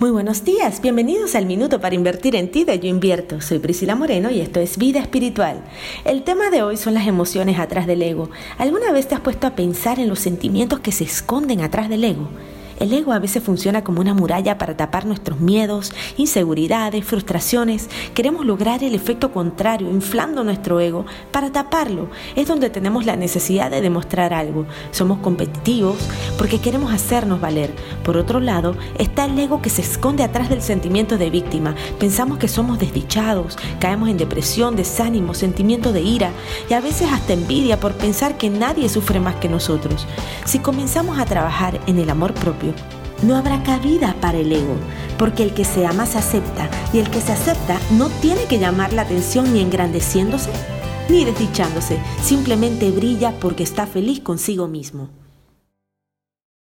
Muy buenos días, bienvenidos al Minuto para Invertir en Ti de Yo Invierto. Soy Priscila Moreno y esto es Vida Espiritual. El tema de hoy son las emociones atrás del ego. ¿Alguna vez te has puesto a pensar en los sentimientos que se esconden atrás del ego? El ego a veces funciona como una muralla para tapar nuestros miedos, inseguridades, frustraciones. Queremos lograr el efecto contrario, inflando nuestro ego para taparlo. Es donde tenemos la necesidad de demostrar algo. Somos competitivos porque queremos hacernos valer. Por otro lado, está el ego que se esconde atrás del sentimiento de víctima. Pensamos que somos desdichados, caemos en depresión, desánimo, sentimiento de ira y a veces hasta envidia por pensar que nadie sufre más que nosotros. Si comenzamos a trabajar en el amor propio, no habrá cabida para el ego, porque el que se ama se acepta y el que se acepta no tiene que llamar la atención ni engrandeciéndose ni desdichándose, simplemente brilla porque está feliz consigo mismo.